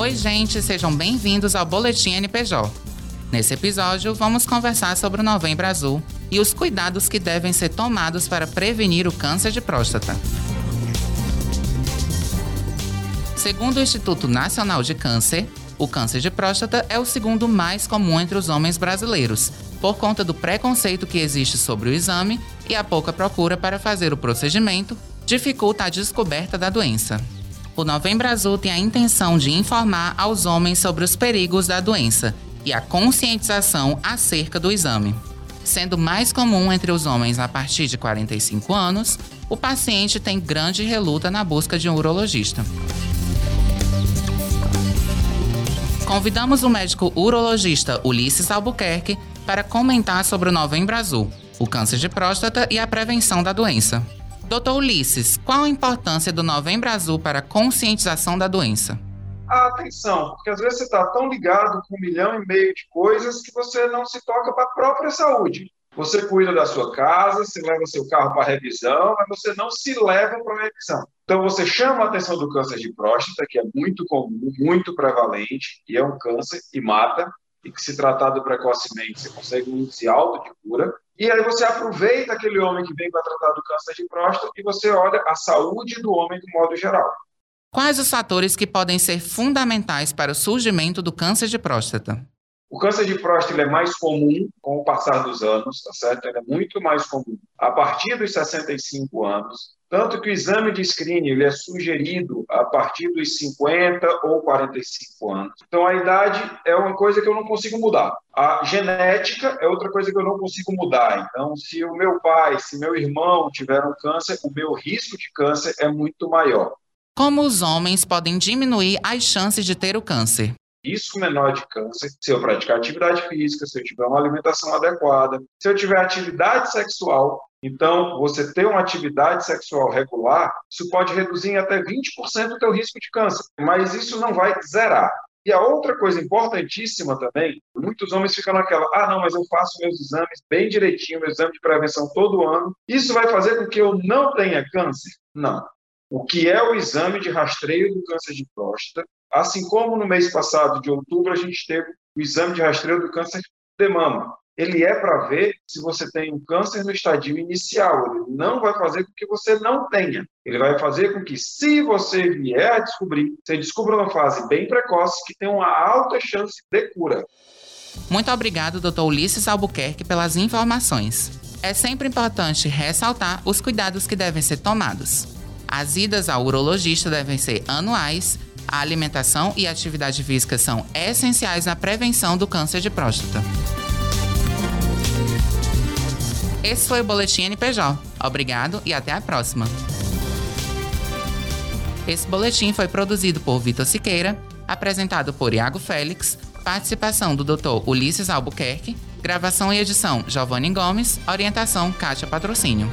Oi, gente, sejam bem-vindos ao Boletim NPJ. Nesse episódio, vamos conversar sobre o Novembro Azul e os cuidados que devem ser tomados para prevenir o câncer de próstata. Segundo o Instituto Nacional de Câncer, o câncer de próstata é o segundo mais comum entre os homens brasileiros, por conta do preconceito que existe sobre o exame e a pouca procura para fazer o procedimento, dificulta a descoberta da doença. O Novembro Azul tem a intenção de informar aos homens sobre os perigos da doença e a conscientização acerca do exame. Sendo mais comum entre os homens a partir de 45 anos, o paciente tem grande reluta na busca de um urologista. Convidamos o médico urologista Ulisses Albuquerque para comentar sobre o Novembro Azul, o câncer de próstata e a prevenção da doença. Doutor Ulisses, qual a importância do Novembro Azul para a conscientização da doença? Atenção, porque às vezes você está tão ligado com um milhão e meio de coisas que você não se toca para a própria saúde. Você cuida da sua casa, você leva seu carro para revisão, mas você não se leva para a revisão. Então você chama a atenção do câncer de próstata, que é muito comum, muito prevalente, e é um câncer e mata, e que se tratado precocemente você consegue um índice alto de cura. E aí você aproveita aquele homem que vem para tratar do câncer de próstata e você olha a saúde do homem de modo geral. Quais os fatores que podem ser fundamentais para o surgimento do câncer de próstata? O câncer de próstata é mais comum com o passar dos anos, tá certo? Ele é muito mais comum a partir dos 65 anos. Tanto que o exame de screening ele é sugerido a partir dos 50 ou 45 anos. Então, a idade é uma coisa que eu não consigo mudar. A genética é outra coisa que eu não consigo mudar. Então, se o meu pai, se meu irmão tiveram câncer, o meu risco de câncer é muito maior. Como os homens podem diminuir as chances de ter o câncer? risco menor de câncer se eu praticar atividade física, se eu tiver uma alimentação adequada, se eu tiver atividade sexual. Então, você ter uma atividade sexual regular, isso pode reduzir em até 20% o teu risco de câncer, mas isso não vai zerar. E a outra coisa importantíssima também, muitos homens ficam naquela, ah, não, mas eu faço meus exames bem direitinho, meu exame de prevenção todo ano, isso vai fazer com que eu não tenha câncer? Não. O que é o exame de rastreio do câncer de próstata? Assim como no mês passado, de outubro, a gente teve o exame de rastreio do câncer de mama ele é para ver se você tem um câncer no estadio inicial. Ele não vai fazer com que você não tenha. Ele vai fazer com que, se você vier a descobrir, você descubra uma fase bem precoce que tem uma alta chance de cura. Muito obrigado, Dr. Ulisses Albuquerque, pelas informações. É sempre importante ressaltar os cuidados que devem ser tomados. As idas ao urologista devem ser anuais. A alimentação e a atividade física são essenciais na prevenção do câncer de próstata. Esse foi o Boletim NPJ. Obrigado e até a próxima. Esse boletim foi produzido por Vitor Siqueira, apresentado por Iago Félix, participação do Dr. Ulisses Albuquerque, gravação e edição Giovanni Gomes, orientação Kátia Patrocínio.